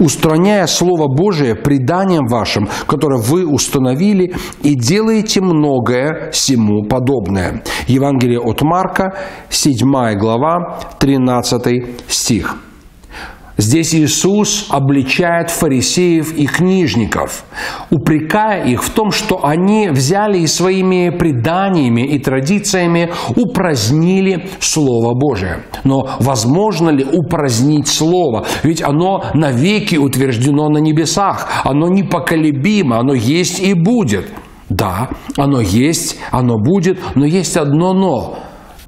устраняя Слово Божие преданием вашим, которое вы установили, и делаете многое всему подобное». Евангелие от Марка, 7 глава, 13 стих. Здесь Иисус обличает фарисеев и книжников, упрекая их в том, что они взяли и своими преданиями и традициями упразднили Слово Божие. Но возможно ли упразднить Слово? Ведь оно навеки утверждено на небесах, оно непоколебимо, оно есть и будет. Да, оно есть, оно будет, но есть одно «но»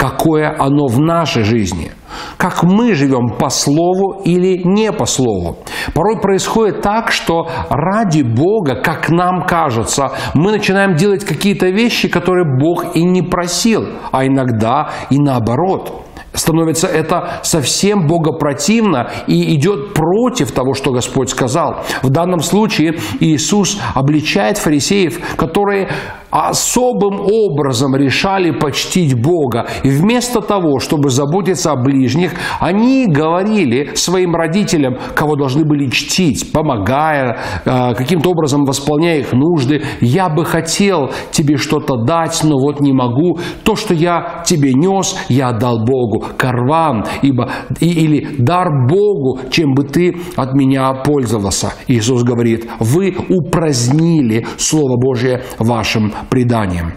какое оно в нашей жизни. Как мы живем по слову или не по слову. Порой происходит так, что ради Бога, как нам кажется, мы начинаем делать какие-то вещи, которые Бог и не просил, а иногда и наоборот становится это совсем богопротивно и идет против того, что Господь сказал. В данном случае Иисус обличает фарисеев, которые особым образом решали почтить Бога. И вместо того, чтобы заботиться о ближних, они говорили своим родителям, кого должны были чтить, помогая, э, каким-то образом восполняя их нужды. «Я бы хотел тебе что-то дать, но вот не могу. То, что я тебе нес, я отдал Богу. Карван, ибо, или дар Богу, чем бы ты от меня пользовался». Иисус говорит, «Вы упразднили Слово Божие вашим преданием.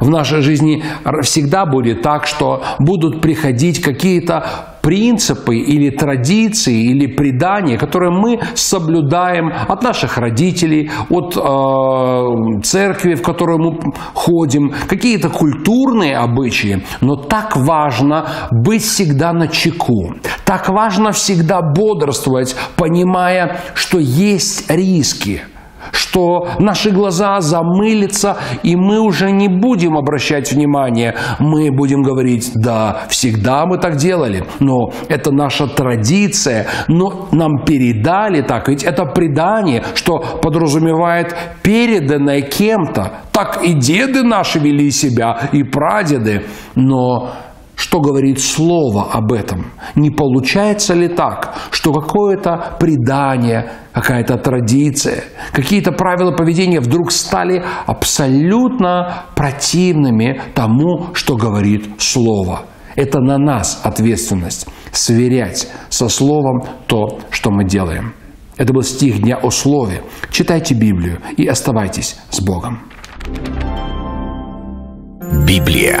В нашей жизни всегда будет так, что будут приходить какие-то принципы или традиции или предания, которые мы соблюдаем от наших родителей, от э, церкви, в которую мы ходим, какие-то культурные обычаи. Но так важно быть всегда на чеку. Так важно всегда бодрствовать, понимая, что есть риски – что наши глаза замылятся, и мы уже не будем обращать внимание. Мы будем говорить, да, всегда мы так делали, но это наша традиция, но нам передали так, ведь это предание, что подразумевает переданное кем-то. Так и деды наши вели себя, и прадеды, но что говорит Слово об этом? Не получается ли так, что какое-то предание, какая-то традиция, какие-то правила поведения вдруг стали абсолютно противными тому, что говорит Слово? Это на нас ответственность сверять со Словом то, что мы делаем. Это был стих Дня о Слове. Читайте Библию и оставайтесь с Богом. Библия